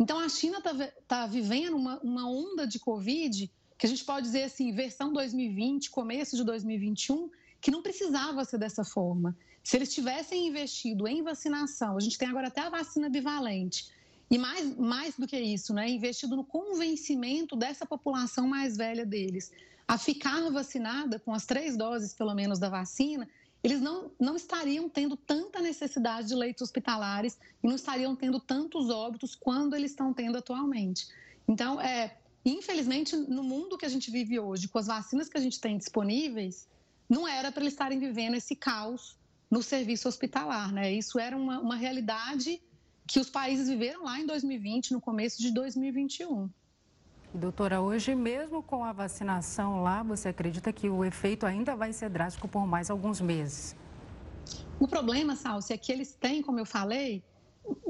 Então a China está tá vivendo uma, uma onda de Covid, que a gente pode dizer assim, versão 2020, começo de 2021, que não precisava ser dessa forma. Se eles tivessem investido em vacinação, a gente tem agora até a vacina bivalente, e mais, mais do que isso, né, investido no convencimento dessa população mais velha deles a ficar vacinada com as três doses, pelo menos, da vacina, eles não, não estariam tendo tanta necessidade de leitos hospitalares e não estariam tendo tantos óbitos quando eles estão tendo atualmente. Então, é, infelizmente, no mundo que a gente vive hoje, com as vacinas que a gente tem disponíveis, não era para eles estarem vivendo esse caos no serviço hospitalar. Né? Isso era uma, uma realidade que os países viveram lá em 2020, no começo de 2021. E, doutora, hoje mesmo com a vacinação lá, você acredita que o efeito ainda vai ser drástico por mais alguns meses? O problema, Salsi, é que eles têm, como eu falei,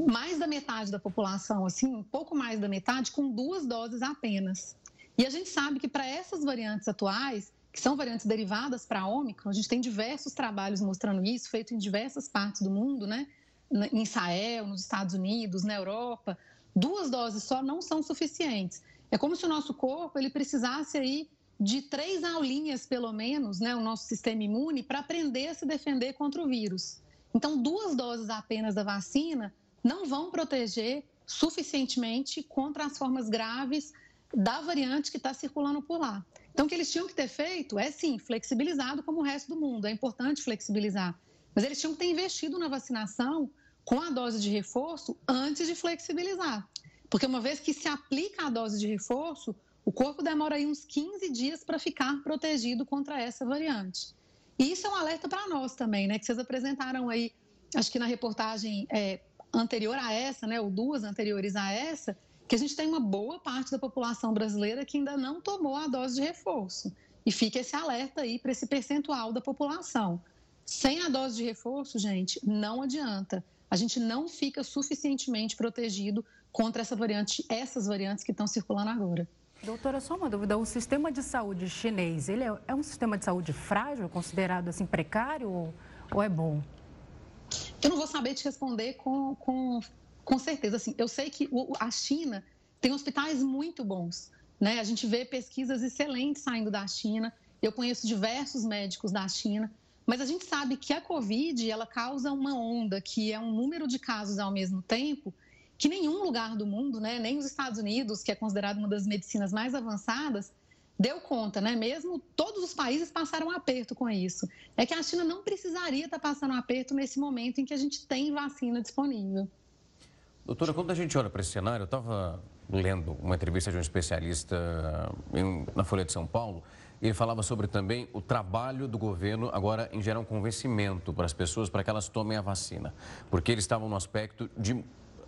mais da metade da população, assim, um pouco mais da metade, com duas doses apenas. E a gente sabe que para essas variantes atuais, que são variantes derivadas para a Ômicron. A gente tem diversos trabalhos mostrando isso, feito em diversas partes do mundo, né? Em Israel, nos Estados Unidos, na Europa. Duas doses só não são suficientes. É como se o nosso corpo ele precisasse aí de três aulinhas, pelo menos, né, o nosso sistema imune, para aprender a se defender contra o vírus. Então, duas doses apenas da vacina não vão proteger suficientemente contra as formas graves da variante que está circulando por lá. Então, o que eles tinham que ter feito é, sim, flexibilizado como o resto do mundo. É importante flexibilizar. Mas eles tinham que ter investido na vacinação com a dose de reforço antes de flexibilizar. Porque uma vez que se aplica a dose de reforço, o corpo demora aí uns 15 dias para ficar protegido contra essa variante. E isso é um alerta para nós também, né? Que vocês apresentaram aí, acho que na reportagem é, anterior a essa, né? Ou duas anteriores a essa, que a gente tem uma boa parte da população brasileira que ainda não tomou a dose de reforço. E fica esse alerta aí para esse percentual da população. Sem a dose de reforço, gente, não adianta. A gente não fica suficientemente protegido contra essa variante, essas variantes que estão circulando agora. Doutora, só uma dúvida. O sistema de saúde chinês, ele é, é um sistema de saúde frágil, considerado assim precário ou, ou é bom? Eu não vou saber te responder com, com com certeza, assim, eu sei que a China tem hospitais muito bons, né? A gente vê pesquisas excelentes saindo da China. Eu conheço diversos médicos da China, mas a gente sabe que a Covid ela causa uma onda que é um número de casos ao mesmo tempo que nenhum lugar do mundo, né, nem os Estados Unidos, que é considerado uma das medicinas mais avançadas, deu conta, né? Mesmo todos os países passaram um aperto com isso. É que a China não precisaria estar passando um aperto nesse momento em que a gente tem vacina disponível. Doutora, quando a gente olha para esse cenário, eu estava lendo uma entrevista de um especialista em, na Folha de São Paulo, e ele falava sobre também o trabalho do governo agora em gerar um convencimento para as pessoas para que elas tomem a vacina, porque eles estavam no aspecto de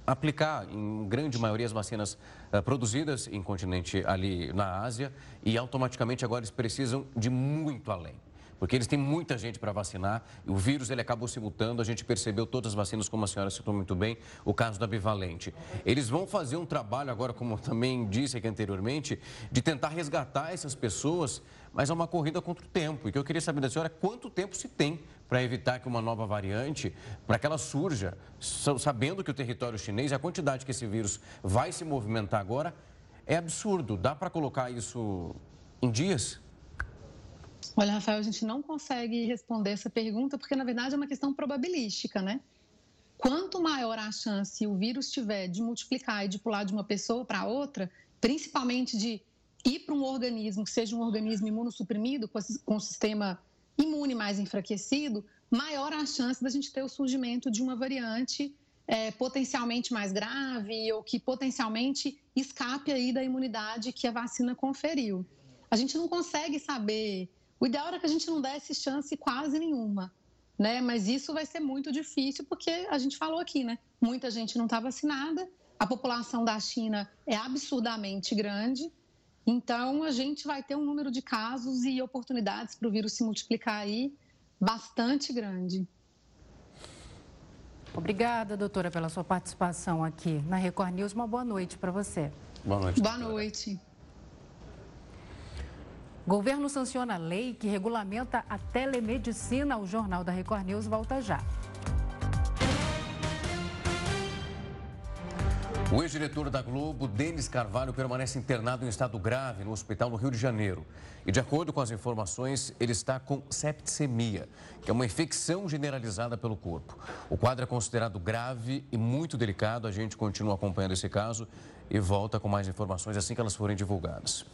aplicar em grande maioria as vacinas uh, produzidas em continente ali na Ásia e automaticamente agora eles precisam de muito além porque eles têm muita gente para vacinar o vírus ele acabou se mutando. A gente percebeu todas as vacinas, como a senhora citou muito bem, o caso da bivalente. Eles vão fazer um trabalho agora, como também disse aqui anteriormente, de tentar resgatar essas pessoas, mas é uma corrida contra o tempo. E que eu queria saber da senhora é quanto tempo se tem para evitar que uma nova variante, para que ela surja, sabendo que o território chinês, a quantidade que esse vírus vai se movimentar agora, é absurdo. Dá para colocar isso em dias? Olha, Rafael, a gente não consegue responder essa pergunta porque, na verdade, é uma questão probabilística, né? Quanto maior a chance o vírus tiver de multiplicar e de pular de uma pessoa para outra, principalmente de ir para um organismo que seja um organismo imunossuprimido, com o sistema imune mais enfraquecido, maior a chance da gente ter o surgimento de uma variante é, potencialmente mais grave ou que potencialmente escape aí da imunidade que a vacina conferiu. A gente não consegue saber. O ideal era que a gente não desse chance quase nenhuma, né? Mas isso vai ser muito difícil porque a gente falou aqui, né? Muita gente não está vacinada, a população da China é absurdamente grande então, a gente vai ter um número de casos e oportunidades para o vírus se multiplicar aí bastante grande. Obrigada, doutora, pela sua participação aqui na Record News. Uma boa noite para você. Boa noite. Boa noite. Governo sanciona a lei que regulamenta a telemedicina. O Jornal da Record News volta já. O ex-diretor da Globo, Denis Carvalho, permanece internado em estado grave no hospital no Rio de Janeiro. E, de acordo com as informações, ele está com septicemia, que é uma infecção generalizada pelo corpo. O quadro é considerado grave e muito delicado. A gente continua acompanhando esse caso e volta com mais informações assim que elas forem divulgadas.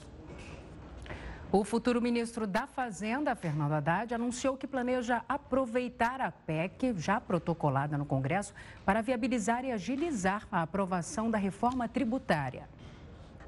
O futuro ministro da Fazenda, Fernando Haddad, anunciou que planeja aproveitar a PEC, já protocolada no Congresso, para viabilizar e agilizar a aprovação da reforma tributária.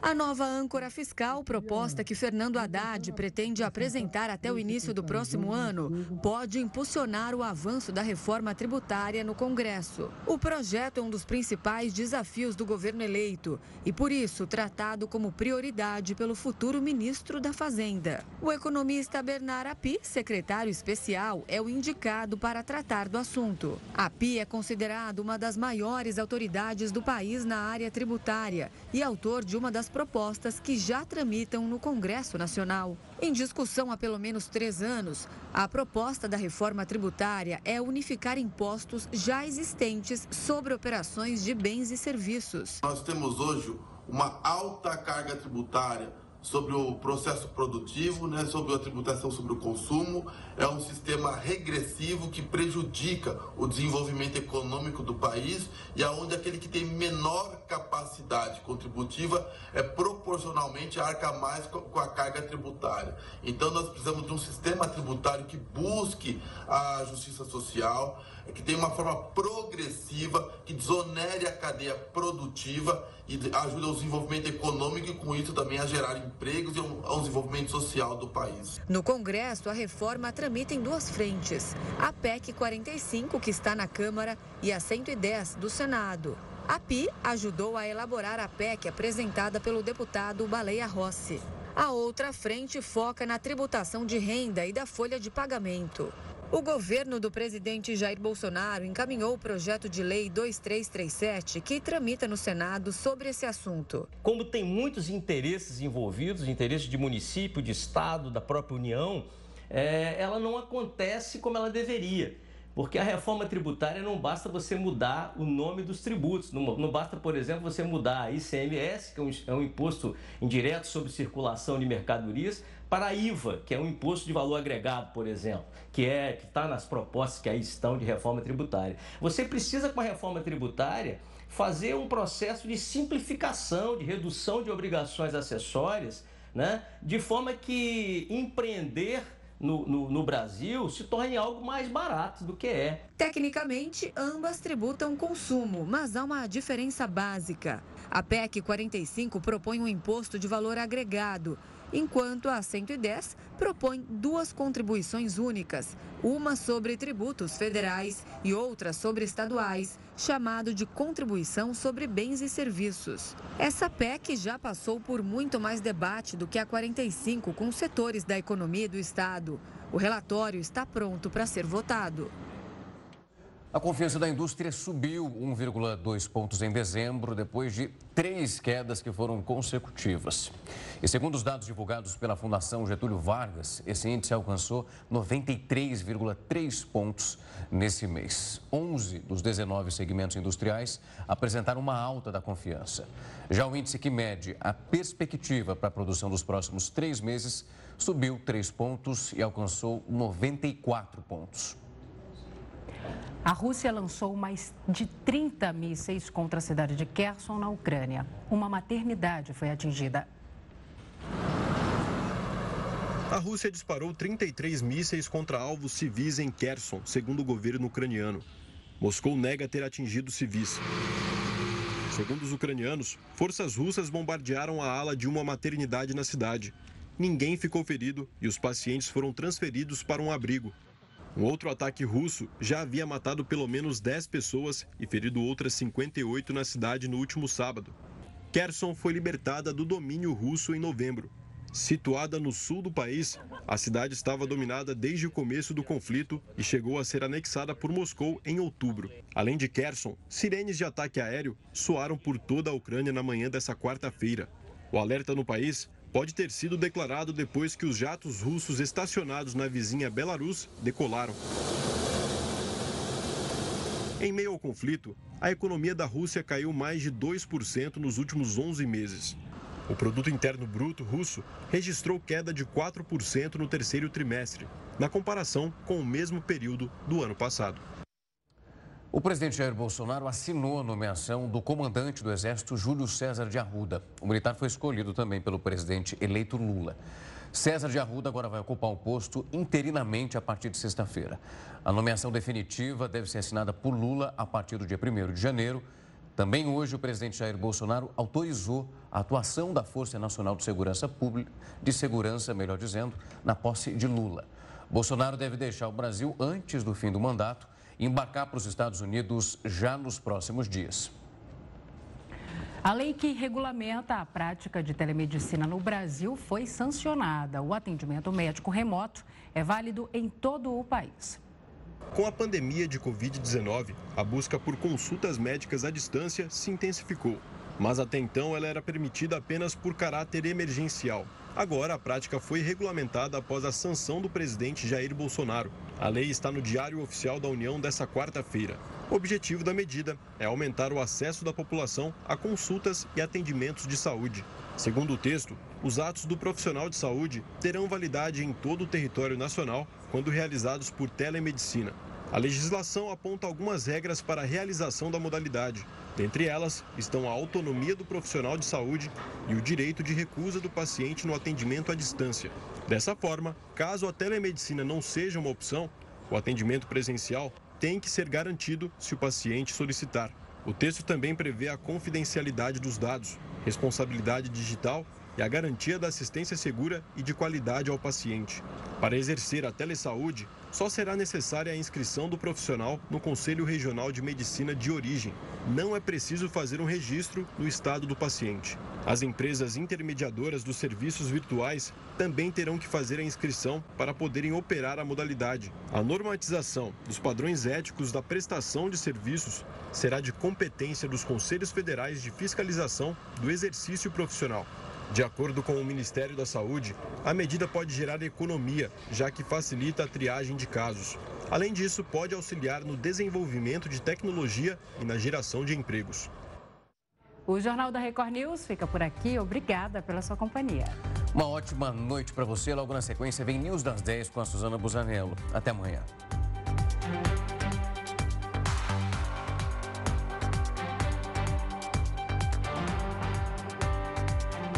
A nova âncora fiscal proposta que Fernando Haddad pretende apresentar até o início do próximo ano pode impulsionar o avanço da reforma tributária no Congresso. O projeto é um dos principais desafios do governo eleito e, por isso, tratado como prioridade pelo futuro ministro da Fazenda. O economista Bernard Api, secretário especial, é o indicado para tratar do assunto. Api é considerado uma das maiores autoridades do país na área tributária e autor de uma das das propostas que já tramitam no Congresso Nacional. Em discussão há pelo menos três anos, a proposta da reforma tributária é unificar impostos já existentes sobre operações de bens e serviços. Nós temos hoje uma alta carga tributária sobre o processo produtivo, né, sobre a tributação sobre o consumo. É um sistema regressivo que prejudica o desenvolvimento econômico do país e aonde aquele que tem menor capacidade contributiva é proporcionalmente arca mais com a carga tributária. Então nós precisamos de um sistema tributário que busque a justiça social, que tenha uma forma progressiva, que desonere a cadeia produtiva e ajude ao desenvolvimento econômico e com isso também a gerar empregos e ao desenvolvimento social do país. No Congresso, a reforma tramita em duas frentes: a PEC 45, que está na Câmara, e a 110 do Senado. A PI ajudou a elaborar a PEC apresentada pelo deputado Baleia Rossi. A outra frente foca na tributação de renda e da folha de pagamento. O governo do presidente Jair Bolsonaro encaminhou o projeto de lei 2337 que tramita no Senado sobre esse assunto. Como tem muitos interesses envolvidos, interesses de município, de estado, da própria União, é, ela não acontece como ela deveria. Porque a reforma tributária não basta você mudar o nome dos tributos. Não, basta, por exemplo, você mudar a ICMS, que é é um imposto indireto sobre circulação de mercadorias, para a IVA, que é um imposto de valor agregado, por exemplo, que é que está nas propostas que aí estão de reforma tributária. Você precisa, com a reforma tributária, fazer um processo de simplificação, de redução de obrigações acessórias, né? de forma que empreender no, no, no, Brasil se torne algo mais barato do que é. Tecnicamente, ambas tributam consumo, mas há uma diferença básica. A PEC 45 propõe um imposto de valor agregado enquanto a 110 propõe duas contribuições únicas, uma sobre tributos federais e outra sobre estaduais, chamado de Contribuição sobre Bens e Serviços. Essa PEC já passou por muito mais debate do que a 45 com setores da economia do Estado. O relatório está pronto para ser votado. A confiança da indústria subiu 1,2 pontos em dezembro, depois de três quedas que foram consecutivas. E segundo os dados divulgados pela Fundação Getúlio Vargas, esse índice alcançou 93,3 pontos nesse mês. 11 dos 19 segmentos industriais apresentaram uma alta da confiança. Já o índice que mede a perspectiva para a produção dos próximos três meses subiu 3 pontos e alcançou 94 pontos. A Rússia lançou mais de 30 mísseis contra a cidade de Kherson, na Ucrânia. Uma maternidade foi atingida. A Rússia disparou 33 mísseis contra alvos civis em Kherson, segundo o governo ucraniano. Moscou nega ter atingido civis. Segundo os ucranianos, forças russas bombardearam a ala de uma maternidade na cidade. Ninguém ficou ferido e os pacientes foram transferidos para um abrigo. Um outro ataque russo já havia matado pelo menos 10 pessoas e ferido outras 58 na cidade no último sábado. Kherson foi libertada do domínio russo em novembro. Situada no sul do país, a cidade estava dominada desde o começo do conflito e chegou a ser anexada por Moscou em outubro. Além de Kherson, sirenes de ataque aéreo soaram por toda a Ucrânia na manhã dessa quarta-feira. O alerta no país pode ter sido declarado depois que os jatos russos estacionados na vizinha Belarus decolaram. Em meio ao conflito, a economia da Rússia caiu mais de 2% nos últimos 11 meses. O produto interno bruto russo registrou queda de 4% no terceiro trimestre, na comparação com o mesmo período do ano passado. O presidente Jair Bolsonaro assinou a nomeação do comandante do Exército, Júlio César de Arruda. O militar foi escolhido também pelo presidente eleito Lula. César de Arruda agora vai ocupar o posto interinamente a partir de sexta-feira. A nomeação definitiva deve ser assinada por Lula a partir do dia 1 de janeiro. Também hoje o presidente Jair Bolsonaro autorizou a atuação da Força Nacional de Segurança Pública, de Segurança, melhor dizendo, na posse de Lula. Bolsonaro deve deixar o Brasil antes do fim do mandato embarcar para os Estados Unidos já nos próximos dias. A lei que regulamenta a prática de telemedicina no Brasil foi sancionada. O atendimento médico remoto é válido em todo o país. Com a pandemia de Covid-19, a busca por consultas médicas à distância se intensificou. Mas até então ela era permitida apenas por caráter emergencial. Agora a prática foi regulamentada após a sanção do presidente Jair Bolsonaro. A lei está no Diário Oficial da União dessa quarta-feira. O objetivo da medida é aumentar o acesso da população a consultas e atendimentos de saúde. Segundo o texto, os atos do profissional de saúde terão validade em todo o território nacional quando realizados por telemedicina. A legislação aponta algumas regras para a realização da modalidade. Dentre elas estão a autonomia do profissional de saúde e o direito de recusa do paciente no atendimento à distância. Dessa forma, caso a telemedicina não seja uma opção, o atendimento presencial tem que ser garantido se o paciente solicitar. O texto também prevê a confidencialidade dos dados, responsabilidade digital e a garantia da assistência segura e de qualidade ao paciente. Para exercer a telesaúde, só será necessária a inscrição do profissional no Conselho Regional de Medicina de origem. Não é preciso fazer um registro no estado do paciente. As empresas intermediadoras dos serviços virtuais também terão que fazer a inscrição para poderem operar a modalidade. A normatização dos padrões éticos da prestação de serviços será de competência dos Conselhos Federais de Fiscalização do Exercício Profissional. De acordo com o Ministério da Saúde, a medida pode gerar economia, já que facilita a triagem de casos. Além disso, pode auxiliar no desenvolvimento de tecnologia e na geração de empregos. O Jornal da Record News fica por aqui. Obrigada pela sua companhia. Uma ótima noite para você. Logo na sequência vem News das 10 com a Suzana Busanello. Até amanhã.